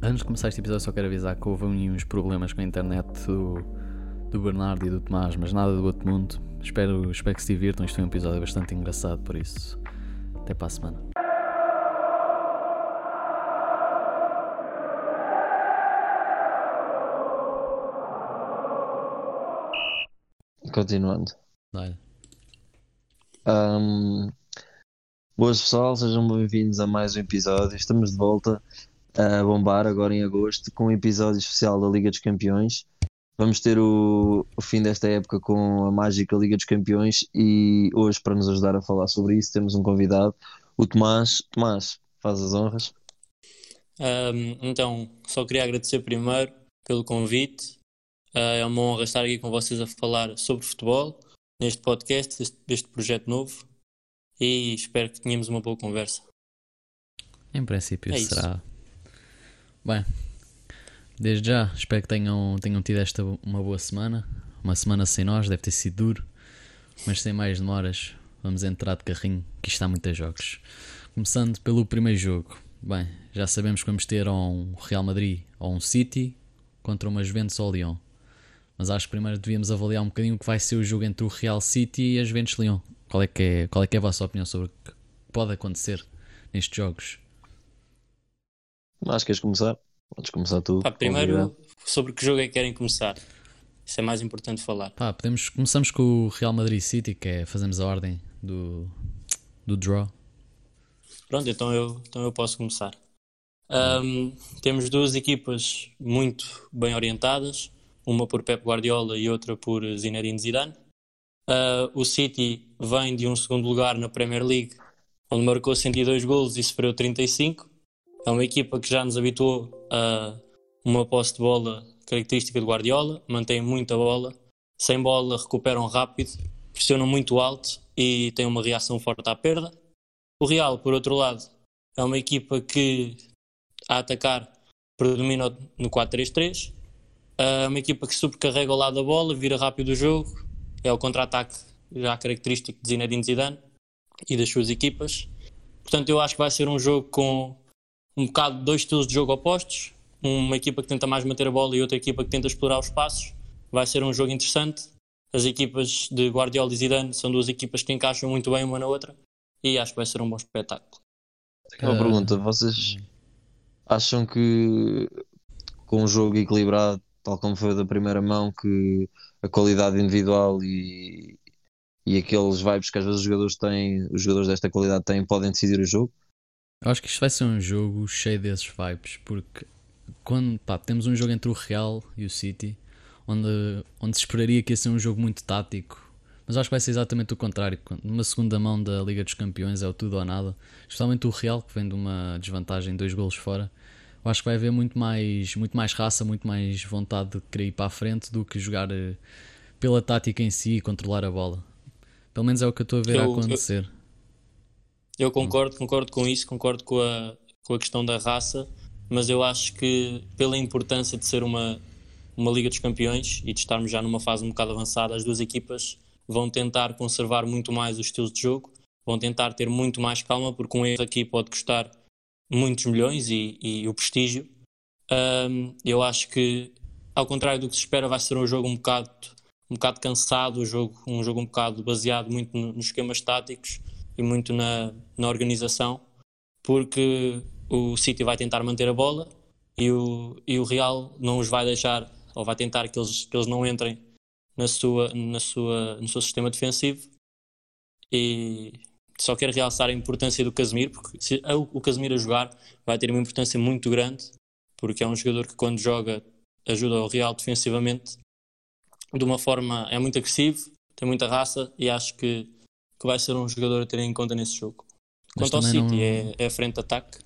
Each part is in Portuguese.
Antes de começar este episódio, só quero avisar que houve uns problemas com a internet do, do Bernardo e do Tomás, mas nada do outro mundo. Espero, espero que se divirtam. Isto foi um episódio bastante engraçado, por isso, até para a semana. Continuando. Ahm, boas pessoal, sejam bem-vindos a mais um episódio. Estamos de volta a bombar agora em agosto com um episódio especial da Liga dos Campeões. Vamos ter o, o fim desta época com a mágica Liga dos Campeões e hoje, para nos ajudar a falar sobre isso, temos um convidado, o Tomás. Tomás, faz as honras. Ahm, então, só queria agradecer primeiro pelo convite. Ah, é uma honra estar aqui com vocês a falar sobre futebol neste podcast, deste, deste projeto novo. E espero que tenhamos uma boa conversa. Em princípio É isso. Bem, desde já, espero que tenham, tenham tido esta uma boa semana. Uma semana sem nós, deve ter sido duro, mas sem mais demoras, vamos entrar de carrinho, que isto há muitos jogos. Começando pelo primeiro jogo. Bem, já sabemos que vamos ter um Real Madrid ou um City contra uma Juventus ou Lyon. Mas acho que primeiro devíamos avaliar um bocadinho o que vai ser o jogo entre o Real City e a Juventus Lyon. Qual é que é, qual é, que é a vossa opinião sobre o que pode acontecer nestes jogos? Tomás, queres começar? Podes começar tu. Pá, primeiro, convidado. sobre que jogo é que querem começar? Isso é mais importante falar. Pá, podemos, começamos com o Real Madrid City, que é fazemos a ordem do, do draw. Pronto, então eu, então eu posso começar. Ahm, temos duas equipas muito bem orientadas, uma por Pep Guardiola e outra por Zinedine Zidane. Ah, o City vem de um segundo lugar na Premier League, onde marcou 102 golos e sofreu 35. É uma equipa que já nos habituou a uma posse de bola característica de Guardiola, mantém muita bola, sem bola recuperam rápido, pressionam muito alto e têm uma reação forte à perda. O Real, por outro lado, é uma equipa que a atacar predomina no 4-3-3. É uma equipa que sobrecarrega ao lado da bola, vira rápido o jogo. É o contra-ataque já característico de Zinedine Zidane e das suas equipas. Portanto, eu acho que vai ser um jogo com um bocado dois estilos de jogo opostos. Uma equipa que tenta mais manter a bola e outra equipa que tenta explorar os espaços. Vai ser um jogo interessante. As equipas de Guardiola e Zidane são duas equipas que encaixam muito bem uma na outra e acho que vai ser um bom espetáculo. Uma Ah, pergunta, vocês acham que com um jogo equilibrado, tal como foi da primeira mão, que a qualidade individual e, e aqueles vibes que às vezes os jogadores têm, os jogadores desta qualidade têm, podem decidir o jogo? Eu acho que isto vai ser um jogo cheio desses vibes, porque quando pá, temos um jogo entre o Real e o City, onde, onde se esperaria que ia ser um jogo muito tático, mas acho que vai ser exatamente o contrário. Numa segunda mão da Liga dos Campeões é o tudo ou nada, especialmente o Real, que vem de uma desvantagem, dois golos fora. Eu acho que vai haver muito mais, muito mais raça, muito mais vontade de querer ir para a frente do que jogar eh, pela tática em si e controlar a bola. Pelo menos é o que eu estou a ver a Eu- eu- acontecer. Eu concordo, concordo com isso, concordo com a, com a questão da raça, mas eu acho que pela importância de ser uma, uma Liga dos Campeões e de estarmos já numa fase um bocado avançada, as duas equipas vão tentar conservar muito mais os estilos de jogo, vão tentar ter muito mais calma, porque um erro aqui pode custar muitos milhões e, e o prestígio. Ahm, eu acho que, ao contrário do que se espera, vai ser um jogo um bocado, um bocado cansado, um jogo, um jogo um bocado baseado muito no- nos esquemas táticos e muito na, na organização, porque o City vai tentar manter a bola e o, e o Real não os vai deixar, ou vai tentar que eles, que eles não entrem na sua, na sua, no seu sistema defensivo. E só quero realçar a importância do Casemiro, porque se o Casemiro a jogar vai ter uma importância muito grande, porque é um jogador que quando joga ajuda o Real defensivamente de uma forma, é muito agressivo, tem muita raça e acho que, que vai ser um jogador a ter em conta nesse jogo. Mas Quanto ao City, não- é, é a frente de ataque,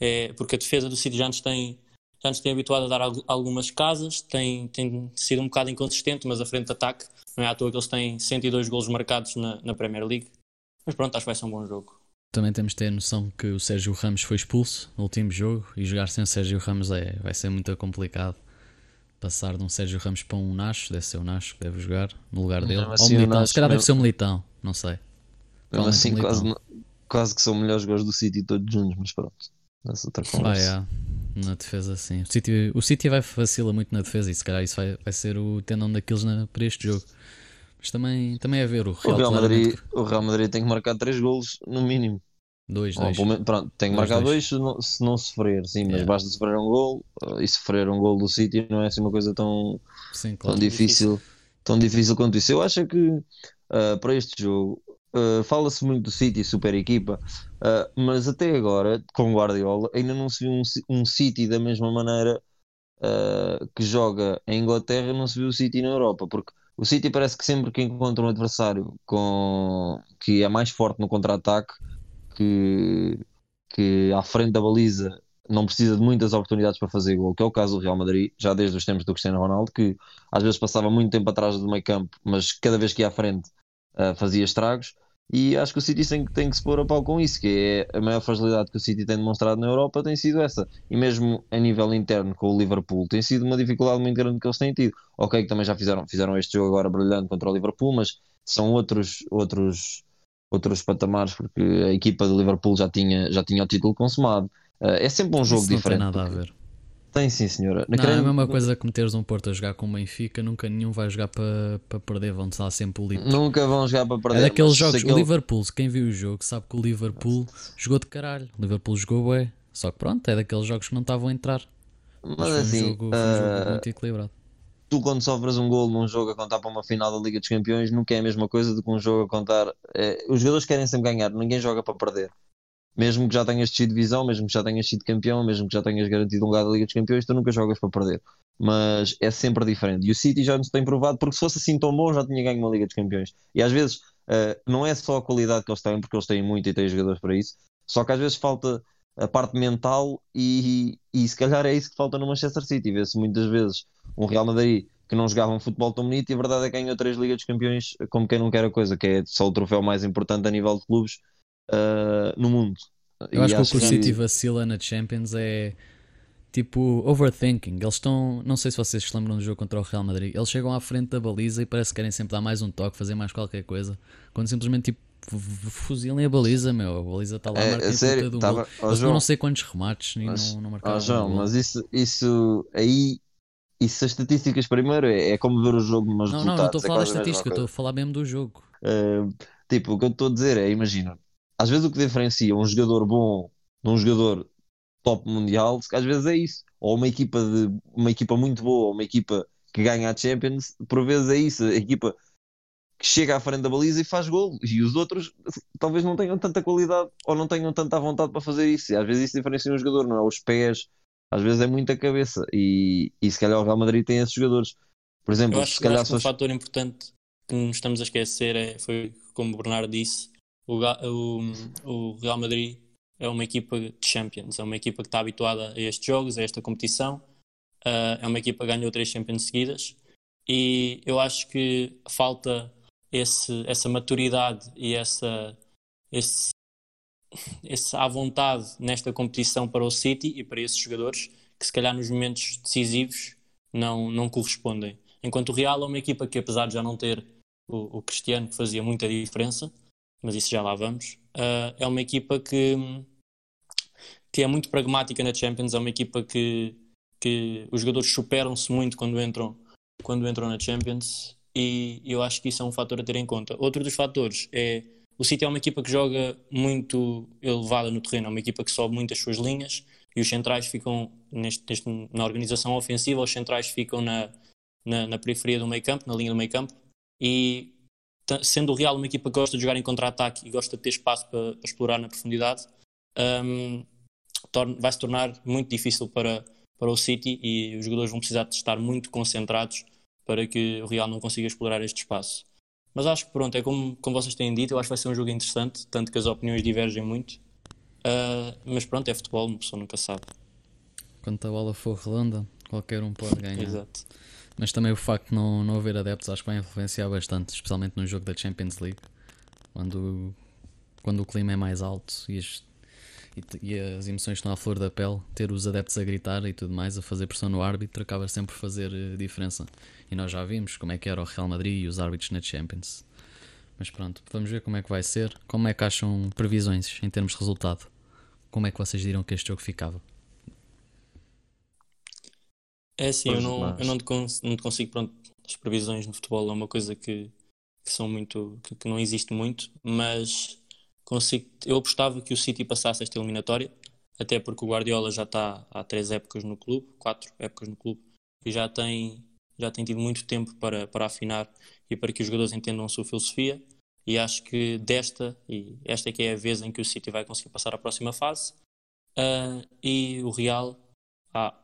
é, porque a defesa do City já nos tem, já nos tem habituado a dar al- algumas casas, tem, tem sido um bocado inconsistente, mas a frente de ataque não é à toa que eles têm 102 golos marcados na, na Premier League. Mas pronto, acho que vai ser um bom jogo. Também temos de ter noção que o Sérgio Ramos foi expulso no último jogo e jogar sem o Sérgio Ramos é, vai ser muito complicado. Passar de um Sérgio Ramos para um Nacho, deve ser o Nacho que deve jogar no lugar dele. Ou assim, um o Militão, Nacho se calhar deve ser um Militão, não sei. Mesmo Provavelmente assim, um quase, quase que são melhores gols do City todos juntos, mas pronto. É outra Ah, é. Na defesa, sim. O City, o City vai vacila muito na defesa e se calhar isso vai, vai ser o tendão daqueles na, para este jogo. Mas também, também é ver o Real, O Real, claramente Madrid, o Real Madrid tem que marcar 3 golos no mínimo. Dois, dois. menos- pronto, tem que marcar dois. 2 se não, se não sofrer, sim, mas Yeah. basta sofrer um gol uh, e sofrer um gol do City não é assim uma coisa tão, Sim, tão claro. difícil, tão difícil quanto isso. Eu acho que uh, para este jogo uh, fala-se muito do City, super equipa, uh, mas até agora, com Guardiola, ainda não se viu um, um City da mesma maneira que joga em Inglaterra, não se viu o City na Europa, porque o City parece que sempre que encontra um adversário com, que é mais forte no contra-ataque, que, que à frente da baliza não precisa de muitas oportunidades para fazer gol, que é o caso do Real Madrid, já desde os tempos do Cristiano Ronaldo, que às vezes passava muito tempo atrás do meio campo, mas cada vez que ia à frente uh, fazia estragos. E acho que o City tem, que- tem que se pôr a pau com isso, que é a maior fragilidade que o City tem demonstrado na Europa tem sido essa. E mesmo a nível interno com o Liverpool, tem sido uma dificuldade muito grande que eles têm tido. Ok, que também já fizeram, fizeram este jogo agora brilhante contra o Liverpool, mas são outros, outros, outros patamares, porque a equipa do Liverpool já tinha, já tinha o título consumado. Uh, é sempre um jogo Isso não diferente. tem nada a ver. Tem sim, senhora. Não, Querem- é a mesma coisa que meteres um Porto a jogar com o Benfica, nunca nenhum vai jogar para para perder, vão estar sempre o livre. Nunca vão jogar para perder. É daqueles jogos, aquele- o Liverpool, quem viu o jogo sabe que o Liverpool jogou de caralho. O Liverpool jogou bem. Só que pronto, é daqueles jogos que não estavam a entrar. Mas Mas foi um assim, jogo, um jogo uh, muito equilibrado. Tu quando sofres um gol num jogo a contar para uma final da Liga dos Campeões, nunca é a mesma coisa do que um jogo a contar. eh, os jogadores querem sempre ganhar, ninguém joga para perder. Mesmo que já tenhas descido divisão, mesmo que já tenhas sido campeão, mesmo que já tenhas garantido um lugar da Liga dos Campeões, tu nunca jogas para perder. Mas é sempre diferente. E o City já nos tem provado, porque se fosse assim tão bom, já tinha ganho uma Liga dos Campeões. E às vezes eh, não é só a qualidade que eles têm, porque eles têm muito e têm jogadores para isso, só que às vezes falta a parte mental e, e se calhar é isso que falta no Manchester City. Vê-se muitas vezes um Real Madrid que não jogava um futebol tão bonito e a verdade é que ganhou três Ligas dos Campeões como quem não quer a coisa, que é só o troféu mais importante a nível de clubes ah, no mundo. Eu E acho que o que o City vacila na Champions é tipo overthinking. Eles estão, não sei se vocês se lembram do jogo contra o Real Madrid, eles chegam à frente da baliza e parece que querem sempre dar mais um toque, fazer mais qualquer coisa, quando simplesmente tipo fuzilem a baliza, meu. A baliza está lá É, marca é em sério, gol. não sei quantos remates e mas- não, não marcaram. João, mas isso, isso aí, isso as estatísticas primeiro é, é como ver o jogo, mas Não, não, não estou a é falar da quase a mesma estatística, estou a falar mesmo do jogo. Uh, tipo, o que eu estou a dizer é, imagina, às vezes o que diferencia um jogador bom de um jogador top mundial, às vezes é isso. Ou uma equipa de uma equipa muito boa, ou uma equipa que ganha a Champions, por vezes é isso, a equipa que chega à frente da baliza e faz gol, e os outros talvez não tenham tanta qualidade ou não tenham tanta vontade para fazer isso. E às vezes isso diferencia um jogador, não é os pés, às vezes é muita cabeça. E, e se calhar o Real Madrid tem esses jogadores. Por exemplo, Eu acho, se calhar acho que um só- fator importante que nos estamos a esquecer é, foi, como o Bernardo disse, o, o, o Real Madrid é uma equipa de Champions, é uma equipa que está habituada a estes jogos, a esta competição, ah, é uma equipa que ganhou três Champions seguidas e eu acho que falta esse, essa maturidade e essa, esse, esse à vontade nesta competição para o City e para esses jogadores que se calhar nos momentos decisivos não, não correspondem. Enquanto o Real é uma equipa que, apesar de já não ter o, o Cristiano, que fazia muita diferença, mas isso já lá vamos, ah, é uma equipa que, que é muito pragmática na Champions, é uma equipa que, que os jogadores superam-se muito quando entram, quando entram na Champions e eu acho que isso é um fator a ter em conta. Outro dos fatores é o City é uma equipa que joga muito elevada no terreno, é uma equipa que sobe muito as suas linhas e os centrais ficam neste, neste- na organização ofensiva, os centrais ficam na, na, na periferia do meio campo, na linha do meio campo e sendo o Real uma equipa que gosta de jogar em contra-ataque e gosta de ter espaço para, para explorar na profundidade, torna- vai se tornar muito difícil para, para o City e os jogadores vão precisar de estar muito concentrados para que o Real não consiga explorar este espaço. Mas acho que pronto, é como, como vocês têm dito, eu acho que vai ser um jogo interessante, tanto que as opiniões divergem muito. Ah, mas pronto, é futebol, uma pessoa nunca sabe. Quando a bola for redonda, qualquer um pode ganhar. Exato. Mas também o facto de não, não haver adeptos acho que vai influenciar bastante, especialmente no jogo da Champions League, quando, quando o clima é mais alto e as, e, e as emoções estão à flor da pele, ter os adeptos a gritar e tudo mais, a fazer pressão no árbitro, acaba sempre por fazer eh, diferença. E nós já vimos como é que era o Real Madrid e os árbitros na Champions. Mas pronto, vamos ver como é que vai ser. Como é que acham previsões em termos de resultado? Como é que vocês diriam que este jogo ficava? É assim, eu não, mas- eu não te, cons- não te consigo, pronto, as previsões no futebol é uma coisa que, que são muito, que, que não existe muito, mas consigo, eu apostava que o City passasse esta eliminatória, até porque o Guardiola já está há três épocas no clube, quatro épocas no clube, e já tem, já tem tido muito tempo para, para afinar e para que os jogadores entendam a sua filosofia, e acho que desta, e esta é que é a vez em que o City vai conseguir passar à próxima fase, Ah, e o Real, ah,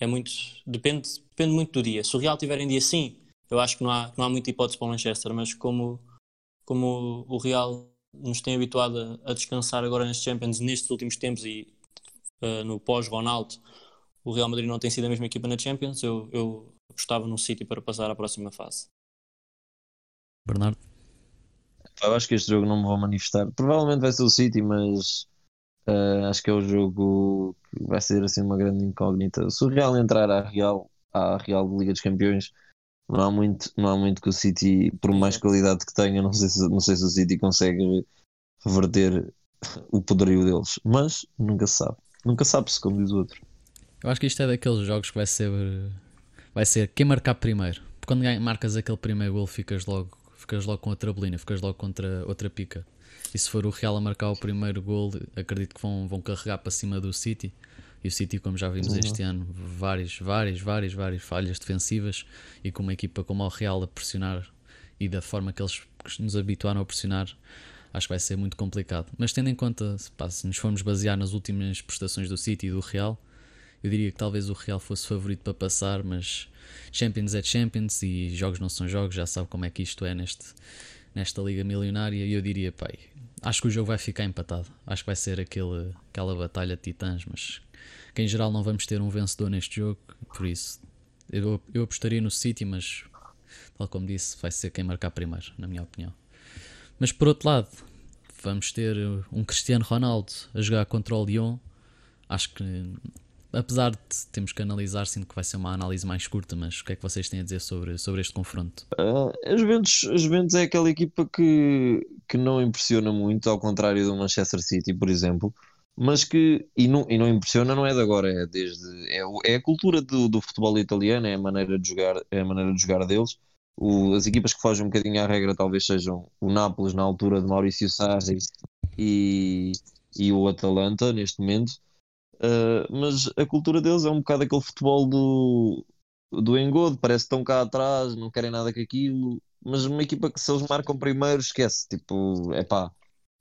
é muito. Depende, depende muito do dia. Se o Real tiver em dia sim, eu acho que não há, não há muita hipótese para o Manchester, mas como, como o Real nos tem habituado a, a descansar agora nas Champions nestes últimos tempos e uh, no pós-Ronaldo, o Real Madrid não tem sido a mesma equipa na Champions, eu, eu apostava no City para passar à próxima fase. Bernardo? Eu acho que este jogo não me vou manifestar. Provavelmente vai ser o City, mas eh, acho que é o jogo que vai ser assim uma grande incógnita. Se o Real entrar à Real, à Real de Liga dos Campeões, não há muito, não há muito que o City, por mais qualidade que tenha, não sei se, não sei se o City consegue reverter o poderio deles. Mas nunca se sabe. Nunca sabe-se, como diz o outro. Eu acho que isto é daqueles jogos que vai ser. Vai ser quem marcar primeiro. Porque quando marcas aquele primeiro gol, ficas logo, ficas logo com outra bolina, ficas logo contra outra pica. E se for o Real a marcar o primeiro gol, acredito que vão, vão carregar para cima do City. E o City, como já vimos este ano, várias, várias, várias, várias falhas defensivas. E com uma equipa como o Real a pressionar e da forma que eles nos habituaram a pressionar, acho que vai ser muito complicado. Mas tendo em conta, pá, se nos formos basear nas últimas prestações do City e do Real, eu diria que talvez o Real fosse favorito para passar, mas Champions é Champions e jogos não são jogos, já sabe como é que isto é neste, nesta liga milionária. E eu diria, pai, acho que o jogo vai ficar empatado. Acho que vai ser aquele, aquela batalha de titãs, mas que em geral não vamos ter um vencedor neste jogo, por isso eu, eu apostaria no City, mas tal como disse, vai ser quem marcar primeiro, na minha opinião. Mas por outro lado, vamos ter um Cristiano Ronaldo a jogar contra o Lyon. Acho que, apesar de termos que analisar, sinto que vai ser uma análise mais curta. Mas o que é que vocês têm a dizer sobre, sobre este confronto? Ah, a Juventus, a Juventus é aquela equipa que, que não impressiona muito, ao contrário do Manchester City, por exemplo, mas que, e não, e não impressiona não é de agora, é desde, é, é a cultura do, do futebol italiano, é a maneira de jogar, é a maneira de jogar deles. O- as equipas que fogem um bocadinho à regra talvez sejam o Nápoles na altura de Maurício Sarri e, e o Atalanta neste momento. Ah, mas a cultura deles é um bocado aquele futebol do, do engodo, parece que estão cá atrás, não querem nada com aquilo, mas uma equipa que se eles marcam primeiro, esquece, tipo, é pá,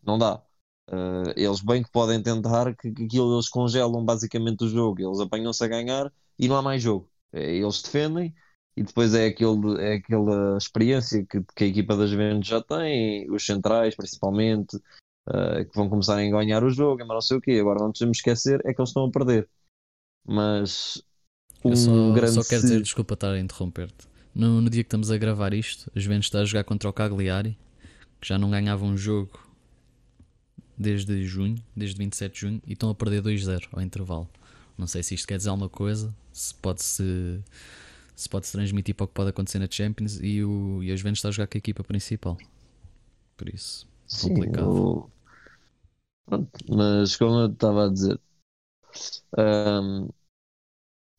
não dá. Uh, eles bem que podem tentar que, que aquilo eles congelam basicamente o jogo, eles apanham-se a ganhar e não há mais jogo. É, eles defendem e depois é, aquele, é aquela experiência que, que a equipa das Juventus já tem, os centrais principalmente, uh, que vão começar a ganhar o jogo, mas não sei o quê. Agora não podemos esquecer é que eles estão a perder. Mas Eu um só, grande só quero dizer, desculpa estar a interromper-te. No, no dia que estamos a gravar isto, a Juventus está a jogar contra o Cagliari, que já não ganhava um jogo desde junho, desde 27 de junho, e estão a perder 2-0 ao intervalo. Não sei se isto quer dizer alguma coisa, se pode-se se pode -se transmitir para o que pode acontecer na Champions, e, o, e a Juventus está a jogar com a equipa principal. Por isso, Sim, complicado. o- Pronto, mas como eu estava a dizer, hum,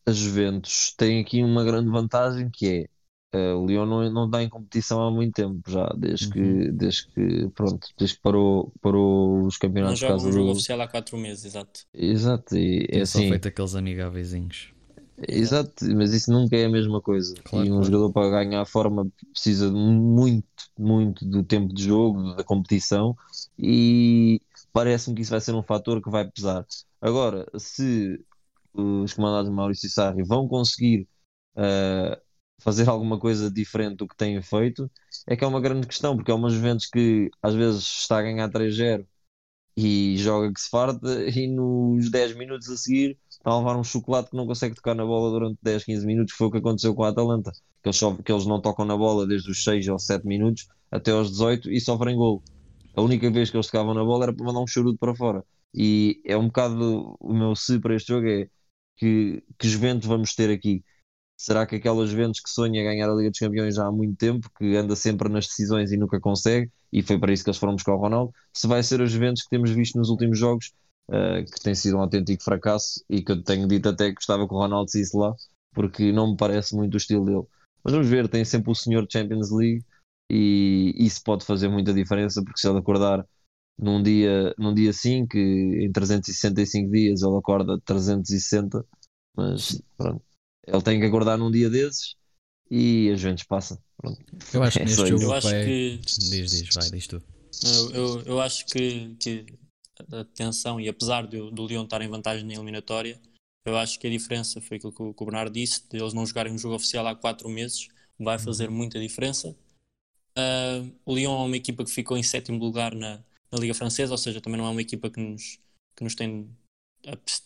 a Juventus tem aqui uma grande vantagem que é eh, o Lyon não, não está em competição há muito tempo já, desde que, Uhum. desde que, pronto, desde que parou, parou os Não campeonatos por joga um jogo do. oficial há 4 meses, exato. Exato, e é Tem só assim, feito aqueles amigáveiszinhos. Exato, mas isso nunca é a mesma coisa. Claro, e um claro. jogador para ganhar forma precisa muito, muito do tempo de jogo, da competição, e parece-me que isso vai ser um fator que vai pesar. Agora, se os comandados de Maurício Sarri vão conseguir uh, fazer alguma coisa diferente do que têm feito, é que é uma grande questão, porque é uma Juventus que às vezes está a ganhar 3-0 e joga que se farta e nos 10 minutos a seguir a levar um chocolate que não consegue tocar na bola durante 10, 15 minutos, foi o que aconteceu com a Atalanta, que eles, só- que eles não tocam na bola desde os 6 ou 7 minutos até aos 18 e sofrem gol. A única vez que eles tocavam na bola era para mandar um charuto para fora. E é um bocado o meu se para este jogo é que, que Juventus vamos ter aqui? Será que aquelas Juventus que sonha ganhar a Liga dos Campeões já há muito tempo, que anda sempre nas decisões e nunca consegue, e foi para isso que eles foram buscar o Ronaldo, se vai ser a Juventus que temos visto nos últimos jogos, eh, que tem sido um autêntico fracasso, e que eu tenho dito até que gostava que o Ronaldo saísse lá, porque não me parece muito o estilo dele. Mas vamos ver, tem sempre o senhor Champions League e isso pode fazer muita diferença, porque se ele acordar num dia, num dia sim, que em 365 dias ele acorda 360, mas pronto, ele tem que acordar num dia desses e a Juventus passa. Pronto. Eu acho que É neste jogo. Eu acho vai... que- Diz, diz, vai, diz tu. Eu, eu, eu acho que, que a tensão, e apesar do, do Lyon estar em vantagem na eliminatória, eu acho que a diferença foi aquilo que o, que o Bernardo disse, de eles não jogarem um jogo oficial há quatro meses, vai fazer muita diferença. Ah, o Lyon é uma equipa que ficou em sétimo lugar na, na Liga Francesa, ou seja, também não é uma equipa que nos, que nos tem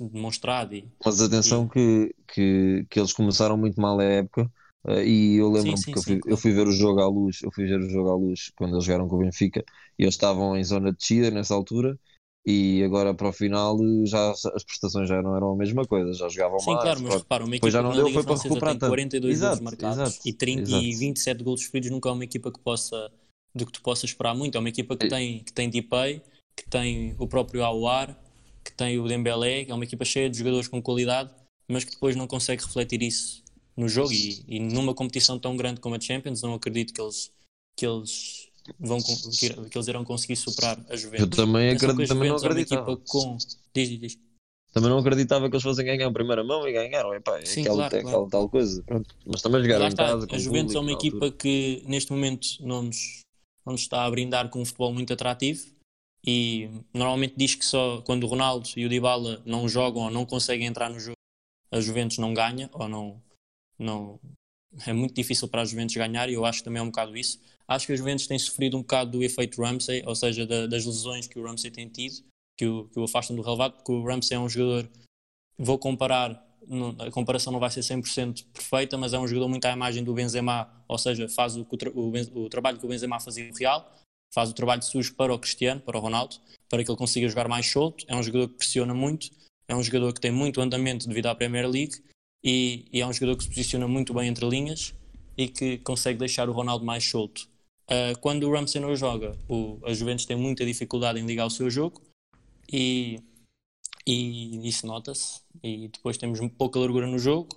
demonstrado e Mas atenção que, que, que eles começaram muito mal a época eh, e eu lembro-me Sim, sim, porque eu fui, eu claro. fui ver o jogo à luz, eu fui ver o jogo à luz quando eles jogaram com o Benfica e eles estavam em zona de descida nessa altura e agora para o final já as prestações já não eram a mesma coisa, já jogavam Sim, mais. claro, mas repara, uma equipa já não que deu, foi para recuperar tem tanto. 42 Exato, golos marcados exato, e, 30, e exato. 27 golos sofridos, nunca é uma equipa que possa, do que tu possa esperar muito. É uma equipa que tem, que tem Depay, que tem o próprio Aouar, que tem o Dembélé, é uma equipa cheia de jogadores com qualidade, mas que depois não consegue refletir isso no jogo e, e numa competição tão grande como a Champions, não acredito que eles, que eles vão que, que eles irão conseguir superar a Juventus. Eu também, acredito, a também não Juventus é acreditava. equipa com. Diz, diz. Também não acreditava que eles fossem ganhar a primeira mão e ganharam. Epá, é Sim, aquela, claro, é claro. aquela tal coisa. Pronto. Mas também jogaram em está, casa. a Juventus é uma na altura. equipa que neste momento não nos, não nos está a brindar com um futebol muito atrativo e normalmente diz que só quando o Ronaldo e o Dybala não jogam ou não conseguem entrar no jogo, a Juventus não ganha ou não, não é muito difícil para a Juventus ganhar e eu acho que também é um bocado isso. Acho que a Juventus tem sofrido um bocado do efeito Ramsey, ou seja, da- das lesões que o Ramsey tem tido, que o, que o afastam do relevado, porque o Ramsey é um jogador vou comparar, a comparação não vai ser 100% perfeita, mas é um jogador muito à imagem do Benzema, ou seja, faz o, o o trabalho que o Benzema fazia no Real, faz o trabalho sujo para o Cristiano, para o Ronaldo, para que ele consiga jogar mais solto. É um jogador que pressiona muito, é um jogador que tem muito andamento devido à Premier League e, e é um jogador que se posiciona muito bem entre linhas e que consegue deixar o Ronaldo mais solto. Ah, quando o Ramsey não joga, o, a Juventus tem muita dificuldade em ligar o seu jogo e e isso nota-se. E depois temos pouca largura no jogo,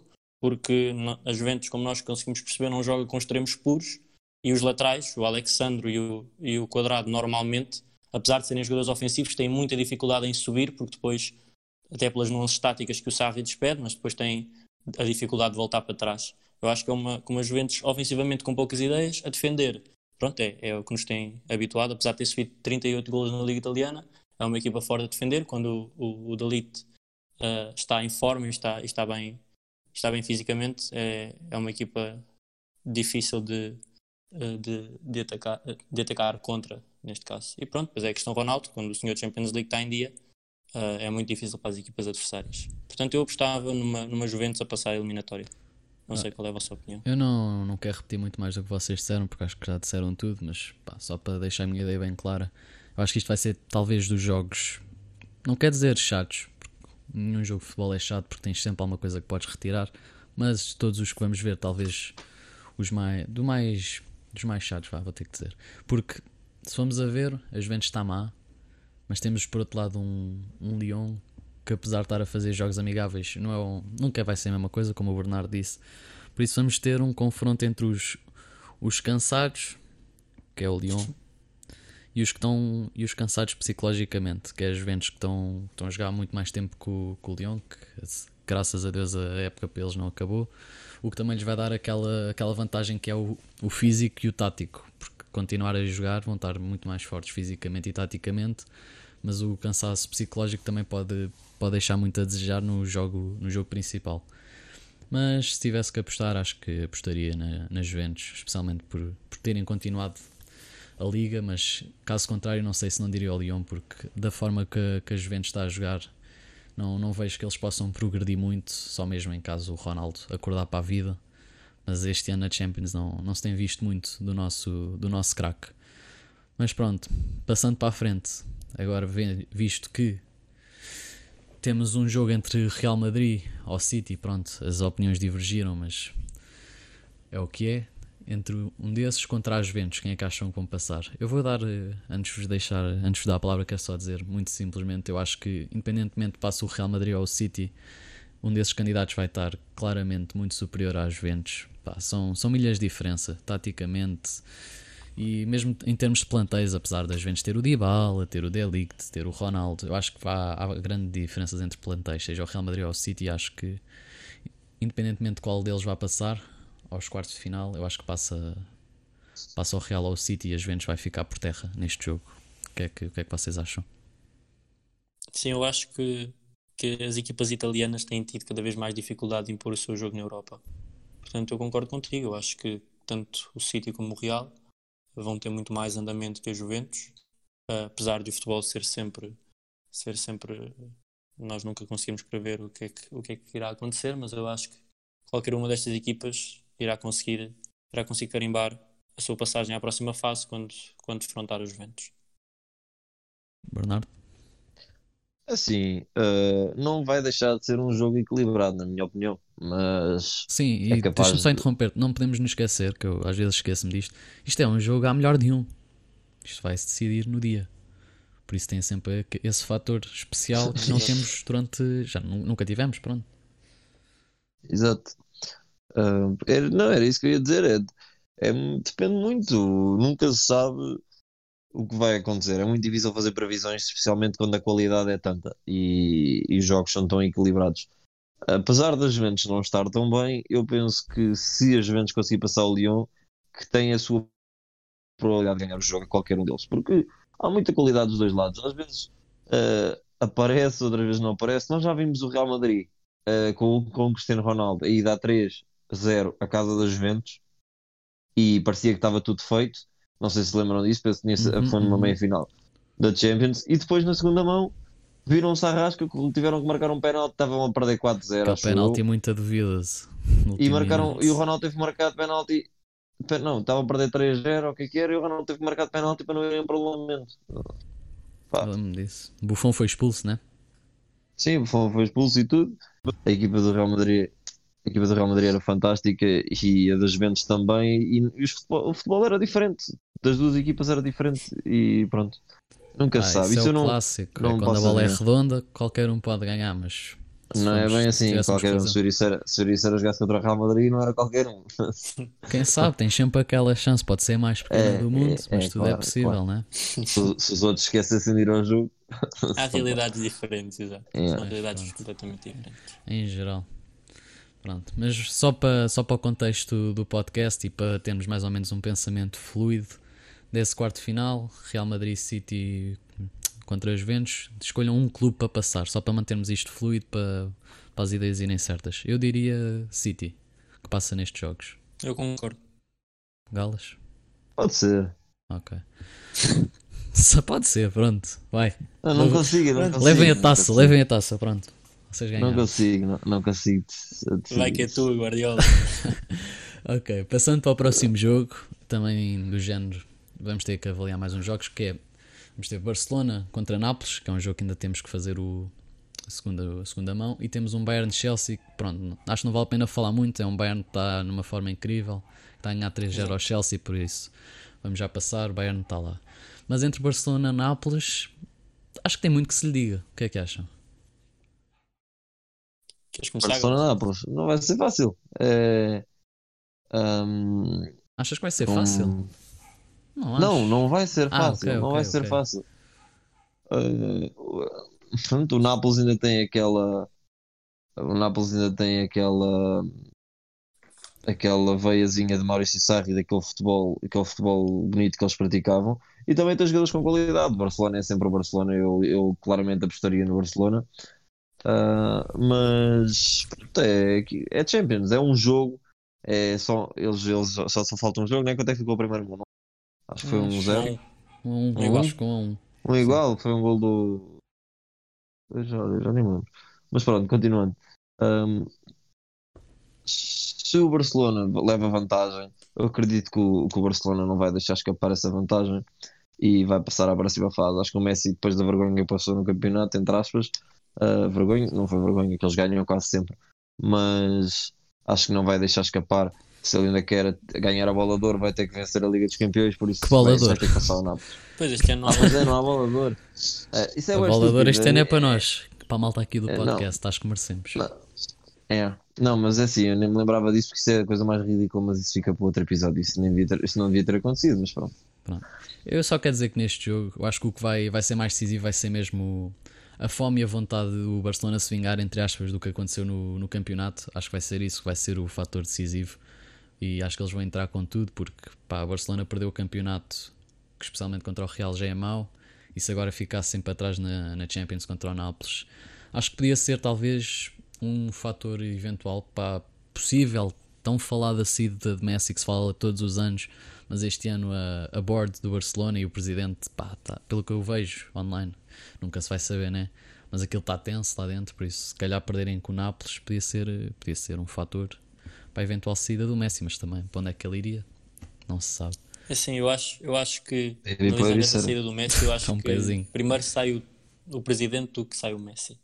porque a Juventus, como nós conseguimos perceber, não joga com extremos puros e os laterais, o Alexandro e o, e o Quadrado, normalmente, apesar de serem jogadores ofensivos, têm muita dificuldade em subir, porque depois, até pelas nuances táticas que o Sarri despede, mas depois têm a dificuldade de voltar para trás. Eu acho que é uma, uma Juventus ofensivamente com poucas ideias, a defender. Pronto, é, é o que nos tem habituado, apesar de ter sofrido 38 golos na Liga Italiana, é uma equipa forte a defender. Quando o, o, o eh, está em forma e está, está, bem, está bem fisicamente, é, é uma equipa difícil de, eh, de, de, atacar, de atacar contra, neste caso. E pronto, depois é a questão Ronaldo, quando o senhor Champions League está em dia, eh, é muito difícil para as equipas adversárias. Portanto, eu apostava numa, numa Juventus a passar a eliminatória. Não sei qual é a vossa opinião. Eu não, não quero repetir muito mais do que vocês disseram, porque acho que já disseram tudo, mas pá, só para deixar a minha ideia bem clara, eu acho que isto vai ser talvez dos jogos, não quer dizer chatos, porque nenhum jogo de futebol é chato porque tens sempre alguma coisa que podes retirar, mas de todos os que vamos ver, talvez os mais, do mais, dos mais chatos, vá, vou ter que dizer. Porque se formos a ver, a Juventus está má, mas temos por outro lado um, um Lyon que apesar de estar a fazer jogos amigáveis, não é um- nunca vai ser a mesma coisa, como o Bernardo disse. Por isso vamos ter um confronto entre os, os cansados, que é o Lyon, e os que estão e os cansados psicologicamente, que é as Juventus que estão, estão a jogar muito mais tempo que o, que o Lyon, que graças a Deus a época para eles não acabou, o que também lhes vai dar aquela, aquela vantagem que é o, o físico e o tático, porque continuar a jogar vão estar muito mais fortes fisicamente e taticamente, mas o cansaço psicológico também pode, pode deixar muito a desejar no jogo, no jogo principal. Mas se tivesse que apostar, acho que apostaria na, na Juventus, especialmente por, por terem continuado a liga, mas caso contrário, não sei se não diria ao Lyon, porque da forma que, que a Juventus está a jogar, não, não vejo que eles possam progredir muito, só mesmo em caso o Ronaldo acordar para a vida. Mas este ano na Champions não, não se tem visto muito do nosso, do nosso craque. Mas pronto, passando para a frente, agora visto que temos um jogo entre Real Madrid ou City, pronto, as opiniões divergiram, mas é o que é. Entre um desses contra as Juventus, quem é que acham que vão passar? Eu vou dar, eh, antes de vos deixar, antes de dar a palavra, quero só dizer muito simplesmente, eu acho que independentemente de passe o Real Madrid ou o City, um desses candidatos vai estar claramente muito superior às Juventus. Pá, são, são milhas de diferença, taticamente e mesmo em termos de plantéis, apesar das Juventus ter o Dybala, ter o Delict, ter o Ronaldo, eu acho que há, há grandes diferenças entre plantéis, seja o Real Madrid ou o City, acho que independentemente de qual deles vai passar aos quartos de final, eu acho que passa, passa o Real ou o City e as Juventus vai ficar por terra neste jogo. O que é que, o que, é que vocês acham? Sim, eu acho que, que as equipas italianas têm tido cada vez mais dificuldade em pôr o seu jogo na Europa. Portanto, eu concordo contigo. Eu acho que tanto o City como o Real vão ter muito mais andamento que a Juventus, apesar de o futebol ser sempre, ser sempre, nós nunca conseguimos prever o que, é que, o que é que irá acontecer, mas eu acho que qualquer uma destas equipas irá conseguir, irá conseguir carimbar a sua passagem à próxima fase quando, quando defrontar os Juventus. Bernardo? Assim, uh, não vai deixar de ser um jogo equilibrado, na minha opinião. Mas. Sim, e é deixa-me só interromper, não podemos nos esquecer, que eu às vezes esqueço-me disto. Isto é um jogo à melhor de um. Isto vai se decidir no dia. Por isso tem sempre esse fator especial que não temos durante. Já nunca tivemos, pronto. Exato. Uh, era, não, era isso que eu ia dizer. É, é, depende muito. Nunca se sabe o que vai acontecer. É muito difícil fazer previsões, especialmente quando a qualidade é tanta e, e os jogos são tão equilibrados. Apesar das Juventus não estar tão bem, eu penso que se as Juventus conseguir passar o Lyon, que tem a sua probabilidade de ganhar o jogo a qualquer um deles, porque há muita qualidade dos dois lados. Às vezes uh, aparece, outras vezes não aparece. Nós já vimos o Real Madrid uh, com, com o Cristiano Ronaldo aí dá 3-0 a casa das Juventus e parecia que estava tudo feito não sei se lembram disso, penso que uhum, foi numa uhum. meia final da Champions. E depois na segunda mão viram-se a rasca, tiveram que marcar um penalti, estavam a perder 4-0. O penalti muita dúvidas. E, marcaram, e o Ronaldo teve de penalti. Não, estavam a perder 3-0, o que é que era, e o Ronaldo teve de penalti para não irem para o lamento. Lembro disso. Buffon foi expulso, né? Sim, o Buffon foi expulso e tudo. A equipa do Real Madrid a equipa do Real Madrid era fantástica e a das Juventus também, e, e futebol, o futebol era diferente, das duas equipas era diferente e pronto. Nunca ah, se sabe. Isso, é o não, clássico. Não é quando a bola é redonda, qualquer um pode ganhar, mas. Não é bem assim, qualquer um. Se o Uriceira jogasse contra o Real Madrid, não era qualquer um. Quem sabe, tem sempre aquela chance, pode ser mais pequena é, do mundo, é, mas é, tudo é claro, é possível, claro. né? Se, se, os outros esquecessem de ir ao jogo. Há realidades diferentes, exato. São realidades completamente diferentes. Em geral. Pronto, mas só para, só para o contexto do podcast e para termos mais ou menos um pensamento fluido desse quarto final, Real Madrid City contra os Juventus, escolham um clube para passar, só para mantermos isto fluido para, para as ideias irem certas. Eu diria City, que passa nestes jogos. Eu concordo. Galas? Pode ser. Ok. Só pode ser, pronto. Vai. Eu não consigo, não consigo. Levem a taça, levem a taça, pronto. Vocês Não consigo, não, não consigo. Vai que é tu, Guardiola. ok, passando para o próximo jogo, também do género, vamos ter que avaliar mais uns jogos, que é, vamos ter Barcelona contra Nápoles, que é um jogo que ainda temos que fazer o, a, segunda, a segunda mão, e temos um Bayern-Chelsea, pronto, acho que não vale a pena falar muito, é um Bayern que está numa forma incrível, está a ganhar 3-0 ao Chelsea, por isso vamos já passar, o Bayern está lá. Mas entre Barcelona e Nápoles, acho que tem muito que se lhe diga, o que é que acham? Queres começar? Barcelona Nápoles. Não vai ser fácil. É, um, Achas que vai ser fácil? Não, não, não vai ser ah, fácil. Okay, não okay, vai ser okay. fácil. Uh, o Nápoles ainda tem aquela. O Nápoles ainda tem aquela. Aquela veiazinha de Maurício Sarri daquele futebol, aquele futebol bonito que eles praticavam. E também tem jogadores com qualidade. Barcelona é sempre o Barcelona. Eu, eu claramente apostaria no Barcelona. Uh, mas é, é Champions, é um jogo. É só, eles, eles só, só falta um jogo, né? Quanto é que ficou o primeiro? Acho que foi um zero. Um, um, igual. Um, um igual, foi um gol do. Eu já, eu já nem lembro. Mas pronto, continuando. Um, se o Barcelona leva vantagem, eu acredito que o, que o Barcelona não vai deixar escapar essa vantagem e vai passar à próxima fase. Acho que o Messi, depois da vergonha que passou no campeonato, entre aspas, Uh, vergonha, não foi vergonha, que eles ganham quase sempre, mas acho que não vai deixar escapar. Se ele ainda quer ganhar a bola de ouro, vai ter que vencer a Liga dos Campeões, por isso vai, vai ter que passar o Nápoles. Pois este ano não há, ah, é, não há bola de ouro. Uh, isso é a bola de ouro este ano é para nós, para a malta aqui do podcast, é, acho que merecemos. Não. É, não, mas é assim, eu nem me lembrava disso porque isso é a coisa mais ridícula, mas isso fica para outro episódio. Isso, nem devia ter, isso não devia ter acontecido, mas pronto. Pronto. Eu só quero dizer que neste jogo, eu acho que o que vai, vai ser mais decisivo vai ser mesmo a fome e a vontade do Barcelona se vingar, entre aspas, do que aconteceu no, no campeonato. Acho que vai ser isso que vai ser o fator decisivo. E acho que eles vão entrar com tudo, porque pá, a Barcelona perdeu o campeonato, especialmente contra o Real já é mau. E se agora ficasse sempre atrás na, na Champions contra o Nápoles, acho que podia ser talvez um fator eventual para possível, tão falada assim de Messi que se fala todos os anos, mas este ano a, a board do Barcelona e o presidente, pá, tá, pelo que eu vejo online, nunca se vai saber, né? Mas aquilo está tenso lá dentro, por isso, se calhar perderem com o Nápoles podia ser, podia ser um fator para a eventual saída do Messi, mas também para onde é que ele iria, não se sabe. Assim, eu acho, eu acho que analisando essa saída do Messi, eu acho Um que pezinho. primeiro sai o, o presidente do que sai o Messi.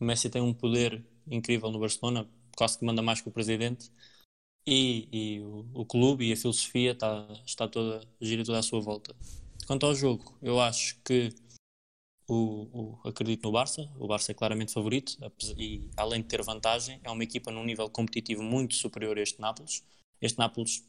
O Messi tem um poder incrível no Barcelona, quase que manda mais que o presidente, e, e o, o clube e a filosofia está, está toda, gira toda à sua volta. Quanto ao jogo, eu acho que o, o- acredito no Barça, o Barça é claramente favorito, e além de ter vantagem, é uma equipa num nível competitivo muito superior a este Nápoles. Este Nápoles,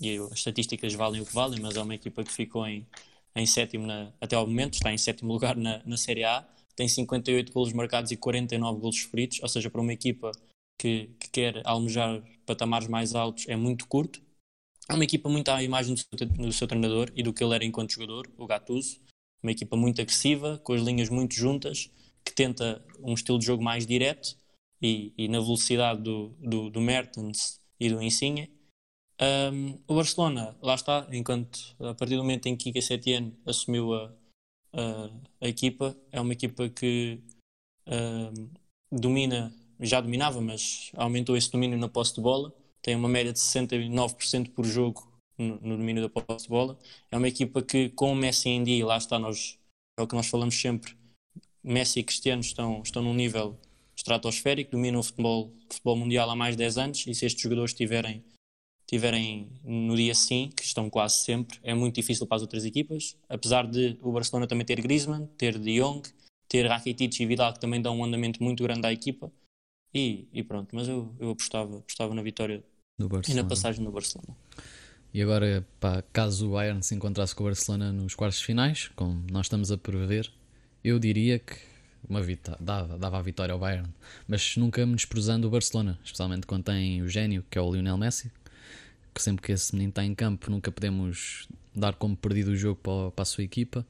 e as estatísticas valem o que valem, mas é uma equipa que ficou em, em sétimo na- até ao momento, está em sétimo lugar na, na Série A, tem 58 golos marcados e 49 golos sofridos, ou seja, para uma equipa que, que quer almejar patamares mais altos é muito curto. É uma equipa muito à imagem do seu, do seu treinador e do que ele era enquanto jogador, o Gattuso. Uma equipa muito agressiva, com as linhas muito juntas, que tenta um estilo de jogo mais direto e, e na velocidade do, do, do Mertens e do Insigne. Um, o Barcelona, lá está, enquanto a partir do momento em que Kika Setien assumiu a, a, a equipa, é uma equipa que um, domina, já dominava, mas aumentou esse domínio na posse de bola, tem uma média de 69% por jogo no, no domínio da posse de bola. É uma equipa que, com o Messi em dia, lá está, nós, é o que nós falamos sempre, Messi e Cristiano estão, estão num nível estratosférico, dominam o futebol, futebol mundial há mais de 10 anos, e se estes jogadores tiverem tiverem no dia sim, que estão quase sempre, é muito difícil para as outras equipas, apesar de o Barcelona também ter Griezmann, ter De Jong, ter Rakitic e Vidal que também dão um andamento muito grande à equipa e, e pronto, mas eu, eu apostava, apostava na vitória e na passagem do Barcelona. E agora, pá, caso o Bayern se encontrasse com o Barcelona nos quartos finais, como nós estamos a prever, eu diria que uma vita dava, dava a vitória ao Bayern, mas nunca menosprezando o Barcelona, especialmente quando tem o gênio, que é o Lionel Messi, que sempre que esse menino está em campo nunca podemos dar como perdido o jogo para, para a sua equipa.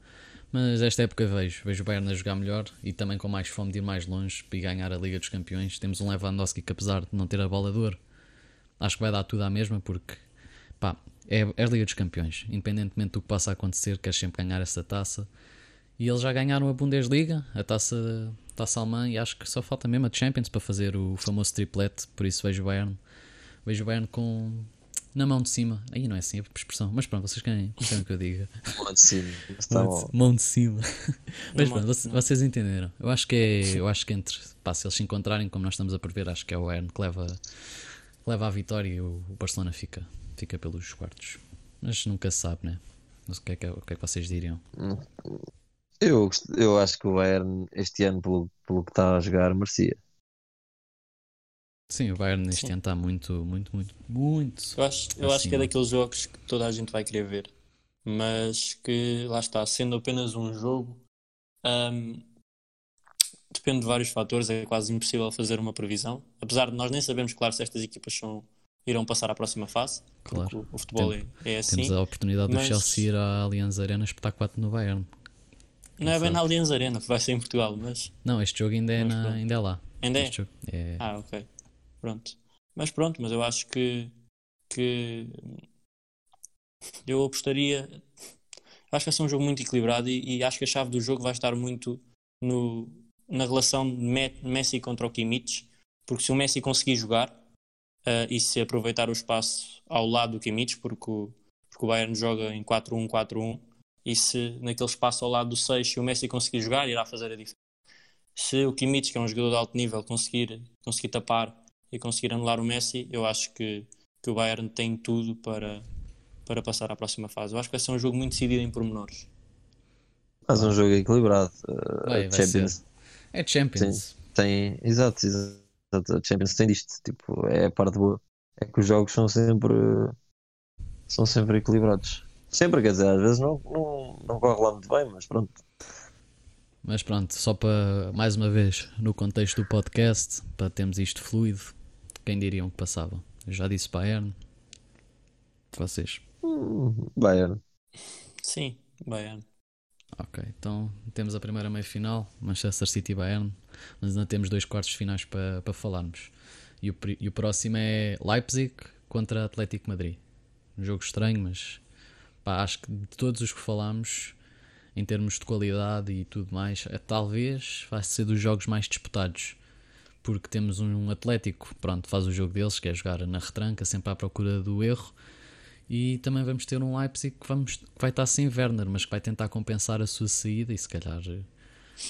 Mas esta época vejo, vejo o Bayern a jogar melhor e também com mais fome de ir mais longe e ganhar a Liga dos Campeões. Temos um Lewandowski que apesar de não ter a bola de ouro, acho que vai dar tudo à mesma porque pá, é, é a Liga dos Campeões. Independentemente do que possa acontecer, quer sempre ganhar essa taça. E eles já ganharam a Bundesliga, a taça, taça alemã, e acho que só falta mesmo a Champions para fazer o famoso triplete. Por isso vejo o Bayern, vejo o Bayern com na mão de cima. Aí não é assim a expressão, mas pronto, vocês querem, querem que eu diga. Mão de cima. Tá mão, bom. de, mão de cima. mas pronto, vocês, vocês entenderam. Eu acho que é, eu acho que entre, pá, se eles se encontrarem como nós estamos a prever, acho que é o Bayern que leva, que leva a vitória e o, o Barcelona fica, fica pelos quartos. Mas nunca se sabe, né? Mas o que é que, o que, é que vocês diriam? Eu, eu acho que o Bayern este ano, pelo, pelo que está a jogar, merecia. Sim, o Bayern neste Sim. ano está muito, muito, muito, muito. Eu acho, eu acho que é daqueles jogos que toda a gente vai querer ver, mas que lá está, sendo apenas um jogo, hum, depende de vários fatores, é quase impossível fazer uma previsão. Apesar de nós nem sabemos, claro, se estas equipas são, irão passar à próxima fase, Claro. o, futebol é, é assim. Temos a oportunidade do mas- Chelsea ir à Allianz Arena espetar 4 no Bayern. Não é bem sabe. na Allianz Arena, que vai ser em Portugal, mas Não, este jogo ainda é, Mas na, ainda é lá. ainda é. É- Ah, ok. Pronto. Mas pronto, mas eu acho que, que eu apostaria. Acho que vai ser um jogo muito equilibrado e, e acho que a chave do jogo vai estar muito no, na relação de Me- Messi contra o Kimmich, porque se o Messi conseguir jogar eh, e se aproveitar o espaço ao lado do Kimmich, porque o, porque o Bayern joga em 4-1-4-1, e se naquele espaço ao lado do 6, se o Messi conseguir jogar, irá fazer a diferença. Se o Kimmich, que é um jogador de alto nível, conseguir, conseguir tapar e conseguir anular o Messi, eu acho que, que o Bayern tem tudo para, para passar à próxima fase. Eu acho que vai ser um jogo muito decidido em pormenores. Mas um jogo equilibrado. Uh, Vai, vai Champions É Champions. tem. Exato, exato. A Champions tem disto, tipo, é a parte boa. É que os jogos são sempre são sempre equilibrados. Sempre, quer dizer, às vezes não, não, não corre lá muito bem, mas pronto. Mas pronto, só para mais uma vez, no contexto do podcast, para termos isto fluido, quem diriam que passava? Eu já disse Bayern. Vocês? Hum, Bayern. Sim, Bayern. Ok, então temos a primeira meia final, Manchester City Bayern, mas ainda temos dois quartos finais para, para falarmos. E o, e o próximo é Leipzig contra Atlético Madrid. Um jogo estranho, mas pá, acho que de todos os que falámos, em termos de qualidade e tudo mais, é, talvez vai ser dos jogos mais disputados. Porque temos um Atlético, pronto, faz o jogo deles, que é jogar na retranca, sempre à procura do erro. E também vamos ter um Leipzig que, vamos, que vai estar sem Werner, mas que vai tentar compensar a sua saída e se calhar,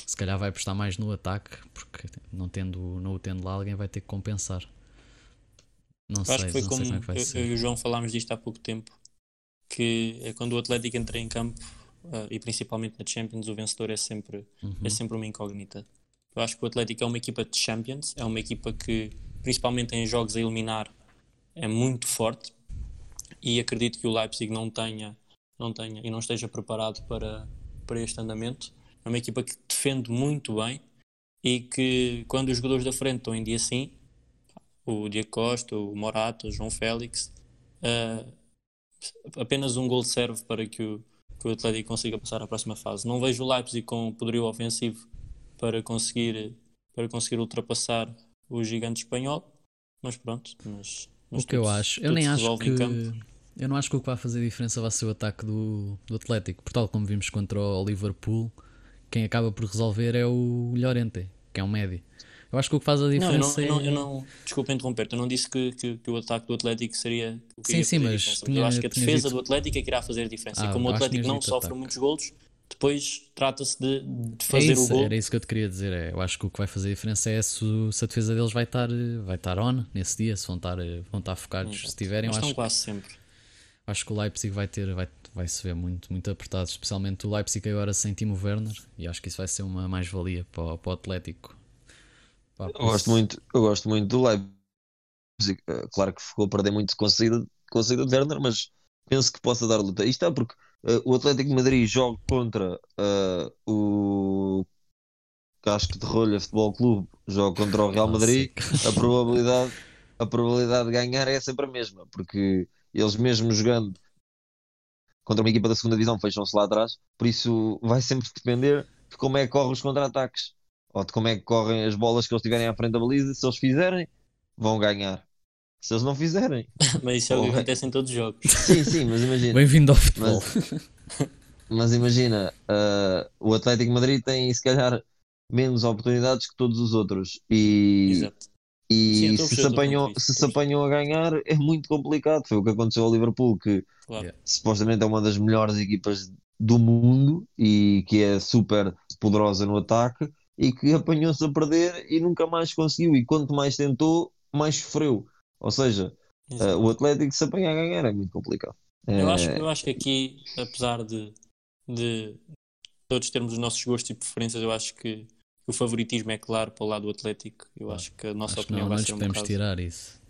se calhar vai apostar mais no ataque, porque não, tendo, não o tendo lá, alguém vai ter que compensar. Não Acho sei, que foi como como é que vai eu, ser. eu e o João falámos disto há pouco tempo, que é quando o Atlético entra em campo, ah, e principalmente na Champions, o vencedor é sempre, Uhum. é sempre uma incógnita. Eu acho que o Atlético é uma equipa de Champions, é uma equipa que, principalmente em jogos a eliminar, é muito forte, e acredito que o Leipzig não tenha, não tenha e não esteja preparado para, para este andamento. É uma equipa que defende muito bem e que quando os jogadores da frente estão em dia sim, o Diego Costa, o Morata, o João Félix, ah, apenas um gol serve para que o, que o Atlético consiga passar à próxima fase. Não vejo o Leipzig com poderio ofensivo para conseguir, para conseguir ultrapassar o gigante espanhol, mas pronto. Mas, mas O que eu acho, eu nem acho que. Eu não acho que o que vai fazer diferença vai ser o ataque do, do Atlético. Por tal como vimos contra o Liverpool, quem acaba por resolver é o Llorente, que é um médio. Eu acho que o que faz a Não, eu não, diferença eu não, é. eu não- desculpa interromper-te, eu não disse que, que, que o ataque do Atlético seria o que Sim, sim, mas diferença. tinha- eu acho que a defesa dito- do Atlético é que irá fazer a diferença. Ah, e como o Atlético não sofre ataque. muitos golos, depois trata-se de, de É fazer o isso, gol. era isso que eu te queria dizer. É, eu acho que o que vai fazer a diferença é se, o- se a defesa deles vai estar, vai estar on nesse dia, se vão estar, vão estar focados. Se tiverem, eu Mas estão acho, quase sempre. acho que o Leipzig vai ter, vai, vai se ver muito, muito apertado, especialmente o Leipzig agora sem Timo Werner, e acho que isso vai ser uma mais-valia para, o- para o Atlético. Pá, Eu gosto muito, eu gosto muito do Leipzig. Eh, Claro que ficou a perder muito com a saída, com a saída de Werner, mas penso que possa dar luta. Isto é porque eh, o Atlético de Madrid joga contra eh, o Casco de Rolha Futebol Clube, joga contra o Real Madrid. A probabilidade, a probabilidade de ganhar é sempre a mesma, porque eles mesmo jogando contra uma equipa da segunda divisão fecham-se lá atrás, por isso vai sempre depender de como é que correm os contra-ataques ou de como é que correm as bolas que eles tiverem à frente da baliza. Se eles fizerem, vão ganhar. Se eles não fizerem, Mas isso é o que acontece em todos os jogos. sim, sim, mas imagina, Bem-vindo ao futebol. mas imagina, ah, o Atlético de Madrid tem se calhar menos oportunidades que todos os outros e, Exato. e Sim, se se apanham, se se apanham a ganhar é muito complicado. Foi o que aconteceu ao Liverpool, que Claro. Supostamente é uma das melhores equipas do mundo e que é super poderosa no ataque e que apanhou-se a perder e nunca mais conseguiu. E quanto mais tentou, mais sofreu. Ou seja, eh, o Atlético se apanha a ganhar é muito complicado. Eu Eh, acho, eu acho que aqui, apesar de, de todos termos os nossos gostos e preferências, eu acho que o favoritismo é claro para o lado do Atlético. Eu acho que a nossa Acho opinião não, vai não ser um podemos bocado. tirar isso.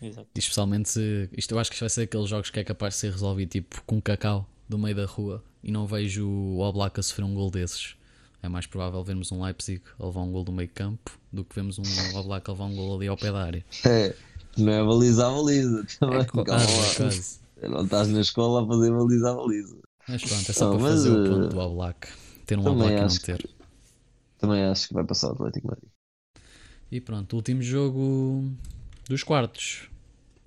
Exato. E especialmente se. Isto eu acho que isto vai ser aqueles jogos que é capaz de ser resolvido tipo com cacau do meio da rua e não vejo o Oblak a sofrer um gol desses. É mais provável vermos um Leipzig a levar um gol do meio campo do que vemos um Oblak a levar um gol ali ao pé da área. é, não é baliza a baliza. Também, É calma quase, lá. quase. Não estás na escola a fazer baliza a baliza. Mas pronto, é só Não, para mas, fazer o eh, ponto do Oblak. Ter um também Oblak e não acho que- ter. Também acho que vai passar o Atlético Madrid. E pronto, último jogo dos quartos.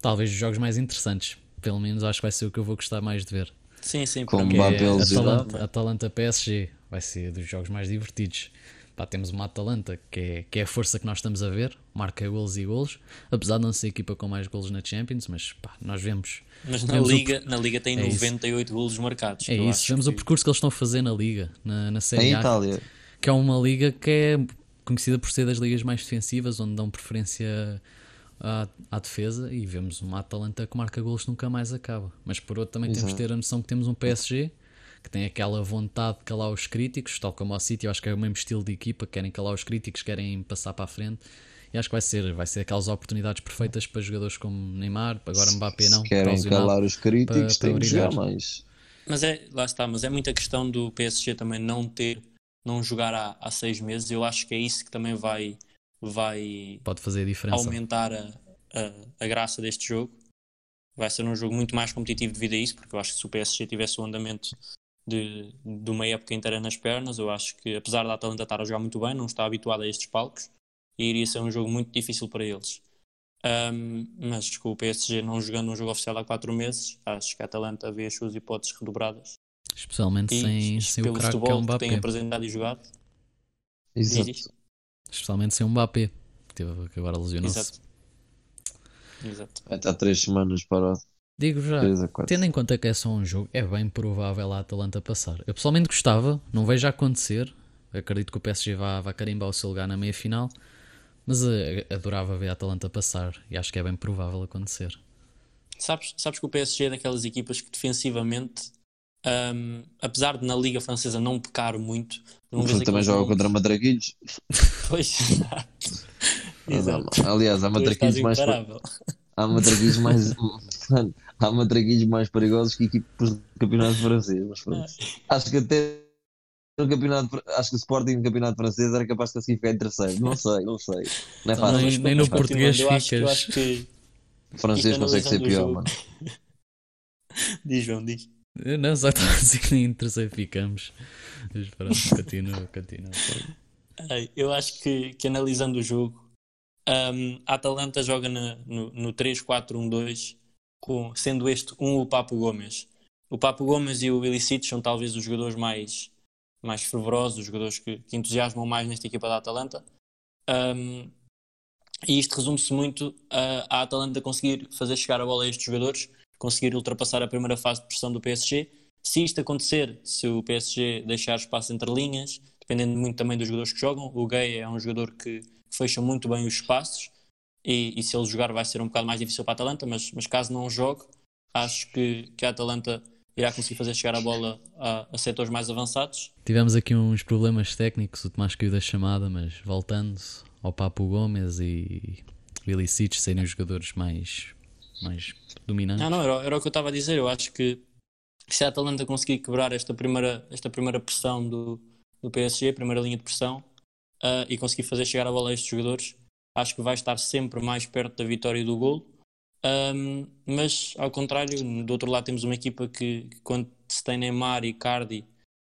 Talvez os jogos mais interessantes. Pelo menos acho que vai ser o que eu vou gostar mais de ver. Sim, sim, porque é. Atalanta, Atalanta PSG. Vai ser dos jogos mais divertidos. Pá, temos uma Atalanta que é, que é a força que nós estamos a ver, marca golos e golos, apesar de não ser a equipa com mais golos na Champions, mas pá, nós vemos. Mas na Vemos o Liga, na Liga tem É isso. 98 golos marcados. É isso, vemos o que- percurso que eles estão a fazer na Liga, na, na Em Série A, Itália, que é uma liga que é conhecida por ser das ligas mais defensivas, onde dão preferência à, à defesa, e vemos uma Atalanta que marca golos que nunca mais acaba. Mas por outro também temos Exato. de ter a noção que temos um PSG que tem aquela vontade de calar os críticos, tal como ao City, eu acho que é o mesmo estilo de equipa, querem calar os críticos, querem passar para a frente, E acho que vai ser, vai ser aquelas oportunidades perfeitas para jogadores como Neymar, agora Mbappé não. Se querem calar os críticos, para- para têm que jogar mais. Mas é, lá está, mas é muita questão do PSG também não ter, não jogar há, há seis meses. Eu acho que é isso que também vai, vai Pode fazer a diferença. aumentar a, a, a graça deste jogo. Vai ser um jogo muito mais competitivo devido a isso, porque eu acho que se o PSG tivesse o andamento de, de uma época inteira nas pernas, eu acho que apesar da Atalanta estar a jogar muito bem, não está habituado a estes palcos e iria ser um jogo muito difícil para eles. Ahm, mas com o PSG não jogando um jogo oficial há quatro meses, acho que a Atalanta vê as suas hipóteses redobradas. Especialmente E sem, sem o pelo craque que é futebol um que tem apresentado e jogado, Exato. Especialmente sem um Mbappé. Que, teve, que agora lesionou-se. Exato. Exato. Vai estar três semanas parado. Digo já, tendo em conta que é só um jogo, é bem provável a Atalanta passar. Eu pessoalmente gostava, não vejo acontecer. Acredito que o PSG vá, vá carimbar o seu lugar na meia final. Mas eh, adorava ver a Atalanta passar e acho que é bem provável acontecer. Sabes, sabes que o PSG é daquelas equipas que defensivamente, ahm, apesar de na Liga Francesa não pecar muito, não também joga contra Madraguilhos. Pois, exato. Aliás, há matraquilhos mais, imparável. Há matraquilhos mais, há matraquilhos mais perigosos que equipas do campeonato francês. Mas pronto. Acho que até no campeonato, acho que o Sporting no campeonato francês era capaz de conseguir ficar em terceiro. Não sei, não sei. Não é Então, fácil. nem- nem no Mas português eu acho, ficas. acho que. O francês consegue ser pior, jogo- mano. Diz, João, diz. Eu Não, só estava a dizer que nem em terceiro ficamos. Mas pronto, continua, continua. Ai, Eu acho que, que analisando o jogo, ahm, a Atalanta joga no, no 3-4-1-2, com, sendo este um o Papo Gomes. O Papo Gomes e o Illicit são talvez os jogadores mais, mais fervorosos, os jogadores que, que entusiasmam mais nesta equipa da Atalanta. Ahm, e isto resume-se muito a Atalanta conseguir fazer chegar a bola a estes jogadores, conseguir ultrapassar a primeira fase de pressão do PSG. Se isto acontecer, se o PSG deixar espaço entre linhas, dependendo muito também dos jogadores que jogam, o Gay é um jogador que fecha muito bem os espaços e, e se ele jogar vai ser um bocado mais difícil para a Atalanta, mas, mas caso não jogue, acho que, que a Atalanta irá conseguir fazer chegar a bola a, a setores mais avançados. Tivemos aqui uns problemas técnicos, o Tomás caiu da chamada, mas voltando ao Papo Gomes e o Ilicic serem os jogadores mais, mais dominantes. Não, não, era, era o que eu estava a dizer. Eu acho que se a Atalanta conseguir quebrar esta primeira, esta primeira pressão do, do PSG, a primeira linha de pressão, ah, e conseguir fazer chegar a bola a estes jogadores, acho que vai estar sempre mais perto da vitória e do gol. Ahm, mas, ao contrário, do outro lado temos uma equipa que, que quando se tem Neymar, Icardi,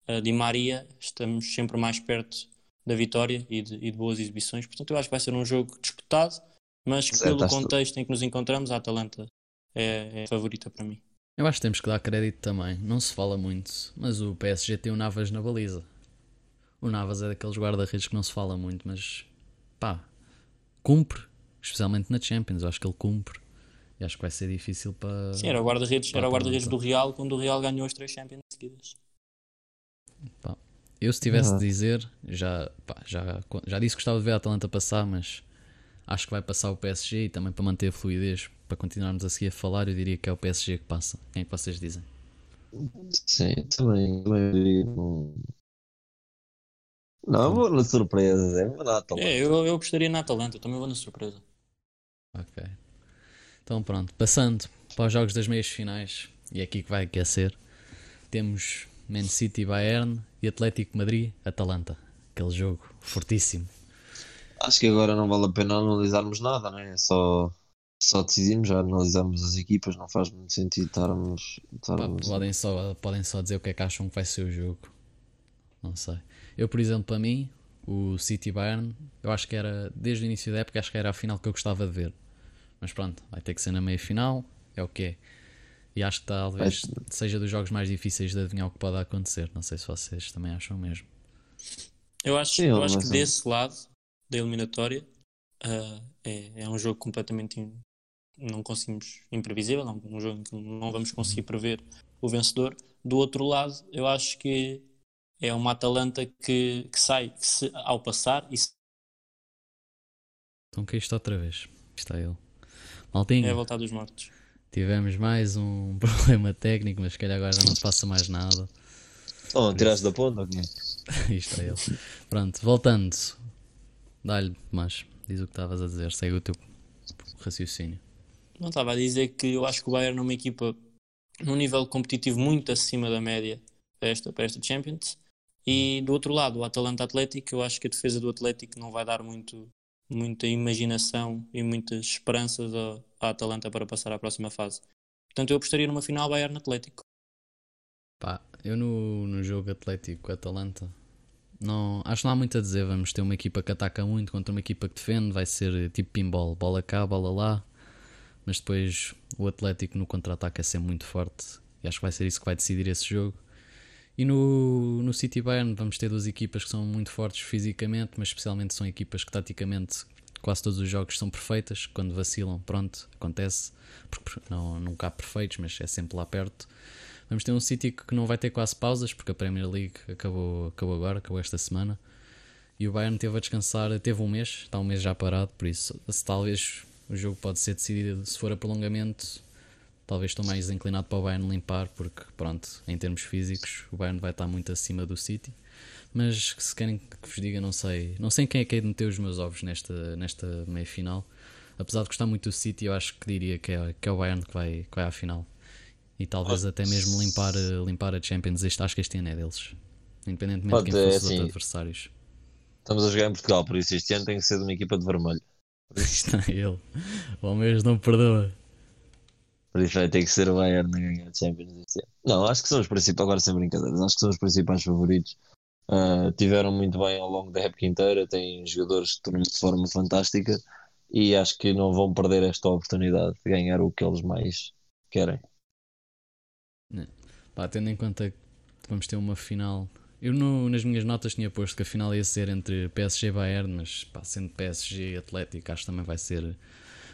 uh, Di Maria, estamos sempre mais perto da vitória e de, e de boas exibições. Portanto, eu acho que vai ser um jogo disputado, mas que pelo contexto em que nos encontramos, a Atalanta é, é a favorita para mim. Eu acho que temos que dar crédito também. Não se fala muito, mas o PSG tem o Navas na baliza. O Navas é daqueles guarda-redes que não se fala muito, mas pá, cumpre, especialmente na Champions. Eu acho que ele cumpre. E acho que vai ser difícil para. Sim, era o guarda-redes para era o a guarda-redes do. Real quando o Real ganhou as três Champions seguidas. Pá, Eu, se tivesse Ah. de dizer, já, pá, já, já disse que gostava de ver a Atalanta passar, mas acho que vai passar o PSG e também para manter a fluidez, para continuarmos a seguir a falar, eu diria que é o PSG que passa. Quem é que vocês dizem? Sim, também. também diria, não, não vou na surpresa, é uma Atalanta. É, eu, eu gostaria na Atalanta, eu também vou na surpresa. Ok. Então pronto, passando para os jogos das meias finais, e é aqui que vai aquecer, temos Man City Bayern e Atlético Madrid Atalanta. Aquele jogo fortíssimo. Acho que agora não vale a pena analisarmos nada, né? É Só, só decidimos, já analisamos as equipas, não faz muito sentido estarmos. Estarmos... podem, só, podem só dizer o que é que acham que vai ser o jogo. Não sei. Eu, por exemplo, para mim, o City Bayern, eu acho que era, desde o início da época, acho que era a final que eu gostava de ver. Mas pronto, vai ter que ser na meia final, é o que é. E acho que talvez seja dos jogos mais difíceis de adivinhar o que pode acontecer. Não sei se vocês também acham mesmo. Eu acho, Sim, eu acho que ser. desse lado da eliminatória ah, é, é um jogo completamente im- não conseguimos imprevisível, não, um jogo em que não vamos conseguir prever o vencedor. Do outro lado, eu acho que é uma Atalanta que, que sai que se- ao passar e se- Então que isto outra vez. Está ele. Maltinho, é a voltar dos mortos. tivemos mais um problema técnico, mas se calhar agora já não se passa mais nada. Oh, tiraste da ponta ou? Isto é ele. Pronto, voltando. Dá-lhe, mas Diz o que estavas a dizer, segue o teu raciocínio. Não estava a dizer que eu acho que o Bayern é uma equipa num nível competitivo muito acima da média para esta, para esta Champions. E do outro lado, o Atalanta Atlético, eu acho que a defesa do Atlético não vai dar muito, muita imaginação e muitas esperanças à Atalanta para passar à próxima fase. Portanto, eu apostaria numa final Bayern Atlético. Pá, eu no, no jogo Atlético Atalanta não, acho que não há muito a dizer. Vamos ter uma equipa que ataca muito contra uma equipa que defende. Vai ser tipo pinball, bola cá, bola lá. Mas depois o Atlético no contra-ataque é sempre muito forte. E acho que vai ser isso que vai decidir esse jogo. E no, no City Bayern vamos ter duas equipas que são muito fortes fisicamente, mas especialmente são equipas que taticamente quase todos os jogos são perfeitas. Quando vacilam, pronto, acontece. Porque não, nunca há perfeitos, mas é sempre lá perto. Vamos ter um City que não vai ter quase pausas, porque a Premier League acabou, acabou agora, acabou esta semana. E o Bayern teve a descansar, teve um mês, está um mês já parado, por isso talvez o jogo pode ser decidido se for a prolongamento. Talvez estou mais inclinado para o Bayern limpar, porque pronto, em termos físicos, o Bayern vai estar muito acima do City. Mas se querem que vos diga, não sei, não sei quem é que é de meter os meus ovos nesta, nesta meia final. Apesar de gostar muito do City, eu acho que diria que é, que é o Bayern que vai, que vai à final e talvez até mesmo limpar, eh, limpar a Champions. Este, acho que este ano é deles, independentemente Pode, de quem fosse é, os outros adversários. Estamos a jogar em Portugal, por isso este ano tem que ser de uma equipa de vermelho. Isto é ele. O Almeiras não perdoa. Por isso vai ter que ser o Bayern a ganhar a Champions este ano. Não, acho que são os principais, agora sem brincadeiras, acho que são os principais favoritos. Uh, tiveram muito bem ao longo da época inteira, têm jogadores de forma fantástica e acho que não vão perder esta oportunidade de ganhar o que eles mais querem. Né. Pá, tendo em conta que vamos ter uma final. Eu no, nas minhas notas tinha posto que a final ia ser entre PSG e Bayern, mas pá, sendo PSG e Atlético, acho que também vai ser,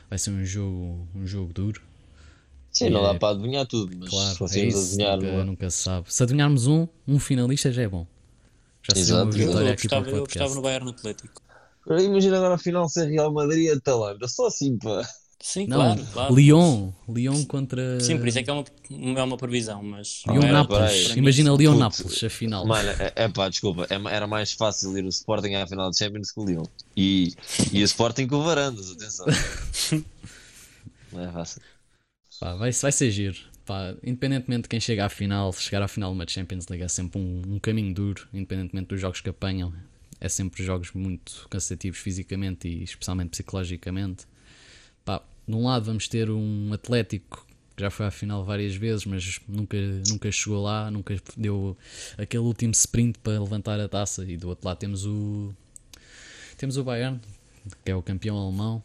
vai ser um jogo, um jogo duro. Sim, não é, dá para adivinhar tudo, mas claro, se fossemos é adivinhar. Nunca, nunca se sabe. Se adivinharmos um, um finalista já é bom. Já Exato. uma vitória eu, aqui para o Eu gostava no Bayern Atlético. Imagina agora a final ser Real Madrid e Atalanta, só assim para. Sim, não, claro, claro. Lyon, Lyon contra. Sim, por isso é que é uma, é uma previsão, mas. Lyon é, Nápoles, imagina Lyon Nápoles, a final. Mano, é, é pá, desculpa, é, era mais fácil ir o Sporting à final de Champions que o Lyon. E, e o Sporting com o Varandas, atenção. não é fácil. Pá, vai, vai ser giro. Pá, independentemente de quem chega à final, chegar à final de uma Champions League é sempre um, um caminho duro, independentemente dos jogos que apanham. É sempre jogos muito cansativos fisicamente e especialmente psicologicamente. Pá, de um lado vamos ter um Atlético que já foi à final várias vezes, mas nunca, nunca chegou lá, nunca deu aquele último sprint para levantar a taça. E do outro lado temos o temos o Bayern, que é o campeão alemão.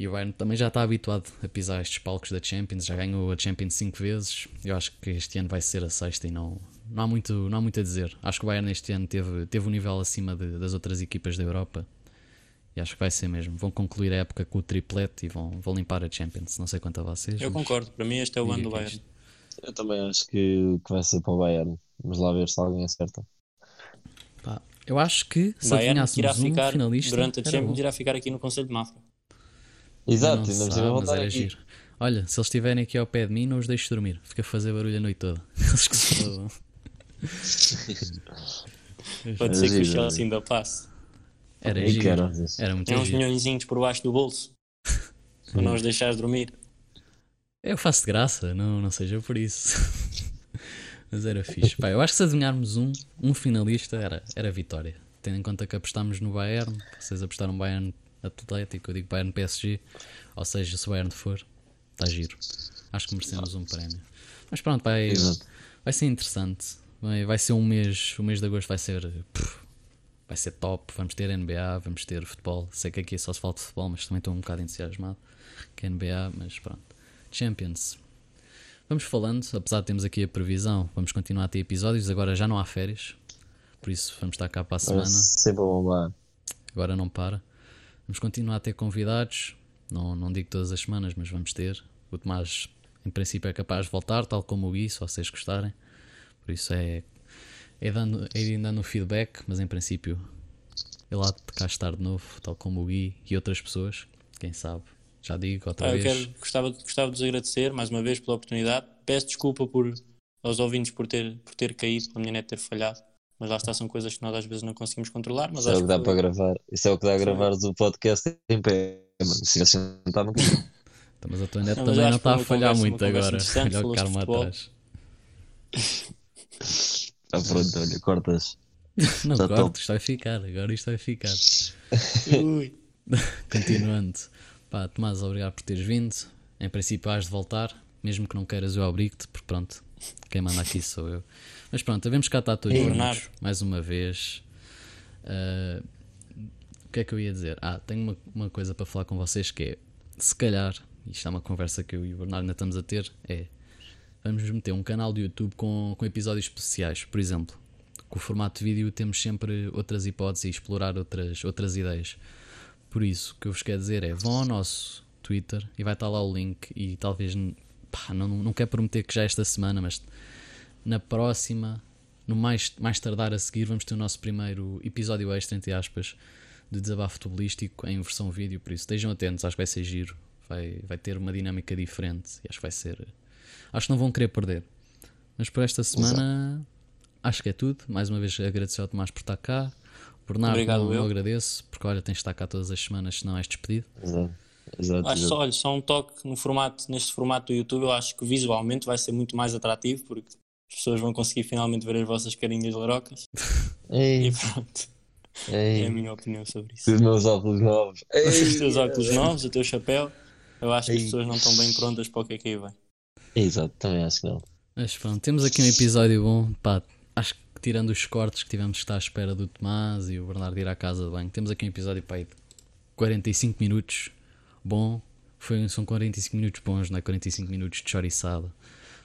E o Bayern também já está habituado a pisar estes palcos da Champions, já ganhou a Champions 5 vezes. Eu acho que este ano vai ser a sexta e não, não, há, muito, não há muito a dizer. Acho que o Bayern este ano teve, teve um nível acima de, das outras equipas da Europa e acho que vai ser mesmo. Vão concluir a época com o triplete e vão, vão limpar a Champions. Não sei quanto a vocês. Eu concordo, para mim este é o ano do Bayern. Eu também acho que, que vai ser para o Bayern. Vamos lá ver se alguém acerta. Pá, eu acho que se adivinhássemos um ficar, finalista. Durante a Champions irá ficar aqui no Conselho de Mafra. Exato, ainda sabe, mas era aqui. giro. Olha, se eles estiverem aqui ao pé de mim, não os deixo dormir. Fica a fazer barulho a noite toda. Eles que se Pode ser que o Chelsea ainda passe. Era giro. Era, era muito Tem uns milhões por baixo do bolso para não os deixares dormir. Eu faço de graça, não, não seja por isso. Mas era fixe. Pá, eu acho que se adivinharmos um, um finalista era, era vitória. Tendo em conta que apostámos no Bayern, vocês apostaram Bayern Atlético, eu digo Bayern PSG, ou seja, se o Bayern for, está giro. Acho que merecemos um prémio. Mas pronto, vai, vai ser interessante. Vai, vai ser um mês, o mês de agosto vai ser. Vai ser top. Vamos ter NBA, vamos ter futebol. Sei que aqui só se falta futebol, mas também estou um bocado entusiasmado que é NBA, mas pronto. Champions. Vamos falando, apesar de termos aqui a previsão, vamos continuar a ter episódios. Agora já não há férias, por isso vamos estar cá para a semana. Sempre bombar. Agora não para. Vamos continuar a ter convidados. Não, não digo todas as semanas, mas vamos ter. O Tomás, em princípio, é capaz de voltar, tal como o Gui, se vocês gostarem. Por isso é é, dando, é ir dando feedback, mas em princípio ele há de cá estar de novo, tal como o Gui e outras pessoas, quem sabe. Já digo outra ah, vez. Eu quero, gostava, gostava de vos agradecer mais uma vez pela oportunidade. Peço desculpa por, aos ouvintes por ter, por ter caído, pela minha net ter falhado. Mas lá está, são coisas que nós às vezes não conseguimos controlar. Mas Isso é o que dá que para gravar. Isso é o que dá a gravar o podcast em pé. Mano, se sentado, não consigo. Então, Mas a tua net Não, mas também não está a falhar conversa- muito agora. Olha o karma atrás. Ah, pronto, olha, cortas. Não Já cortes, top. isto vai ficar. Agora isto vai ficar. Ui. Continuando. Pá, Tomás, obrigado por teres vindo. Em princípio, has de voltar, mesmo que não queiras, eu obrigo-te, porque pronto, quem manda aqui sou eu. Mas pronto, devemos cá estar todos juntos, mais uma vez. Ah, o que é que eu ia dizer? Ah, tenho uma, uma coisa para falar com vocês que é, se calhar, isto é uma conversa que eu e o Bernardo ainda estamos a ter, é vamos meter um canal de YouTube com, com episódios especiais, por exemplo. Com o formato de vídeo temos sempre outras hipóteses e explorar outras, outras ideias. Por isso, o que eu vos quero dizer é: vão ao nosso Twitter e vai estar lá o link. E talvez, pá, não, não quero prometer que já esta semana, mas na próxima, no mais, mais tardar a seguir, vamos ter o nosso primeiro episódio extra, entre aspas, de desabafo futebolístico em versão vídeo. Por isso, estejam atentos, acho que vai ser giro. Vai, vai ter uma dinâmica diferente e acho que vai ser. Acho que não vão querer perder. Mas por esta semana, acho que é tudo. Mais uma vez, agradecer ao Tomás por estar cá. Bernardo, Obrigado, não, eu. agradeço, porque olha, tens de estar cá todas as semanas, senão és despedido. Exato. Exato. Acho exato. só, olha, só um toque no formato, neste formato do YouTube, eu acho que visualmente vai ser muito mais atrativo, porque as pessoas vão conseguir finalmente ver as vossas carinhas larocas. Ei, E pronto, é a ei, minha opinião sobre isso. os meus óculos novos. Os Ei, teus óculos novos, o teu chapéu, eu acho que as Ei. pessoas não estão bem prontas para o que é que aí vem. Exato, também acho que não. Mas pronto, temos aqui um episódio bom. Pá, acho que tirando os cortes que tivemos que estar à espera do Tomás e o Bernardo ir à casa de banho, temos aqui um episódio pá, de 45 minutos. Bom, Foi, são 45 minutos bons, não é? 45 minutos de choriçada.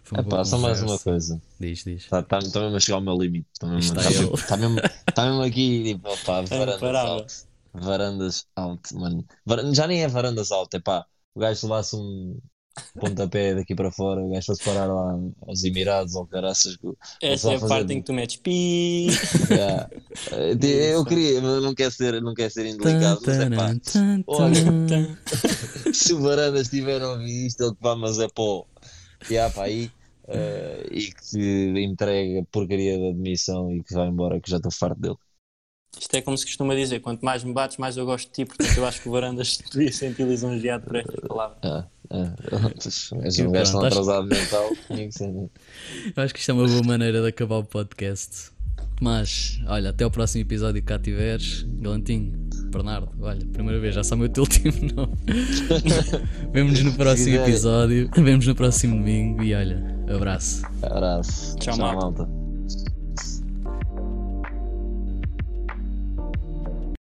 Foi É uma boa pá, só mais uma coisa. Diz, diz. Está tá, tá mesmo a chegar ao meu limite. Está mesmo, Está tá mesmo, tá mesmo, tá mesmo aqui, tipo, opá, varandas alto. Varandas alto, mano. Var- Já nem é varandas alto, é pá. O gajo levasse um pontapé daqui para fora, o gajo fosse parar lá aos Emirados ou caraças. Essa é a fazer- parte em que tu metes pi. Yeah. Eu queria, mas não quero ser, não quero ser indelicado, mas é pá. Olha. Se o Varandas estiver a ouvir isto, ele que vá, mas é pó. E há para aí. eh, e que te entregue a porcaria da admissão e que vai embora, que já estou farto dele. Isto é como se costuma dizer: quanto mais me bates, mais eu gosto de ti. Portanto, eu acho que o Varandas devia sentir lisonjeado por estas palavras. Ah, ah, és Que um gajo acho- atrasado mental. Eu acho que isto é uma boa maneira de acabar o podcast. Mas, olha, até o próximo episódio que cá tiveres. Galantinho, Bernardo, olha, primeira vez, já sabe o teu último nome. Vemo-nos no próximo episódio. Vemo-nos no próximo domingo e olha, abraço. Abraço. Tchau, malta. malta.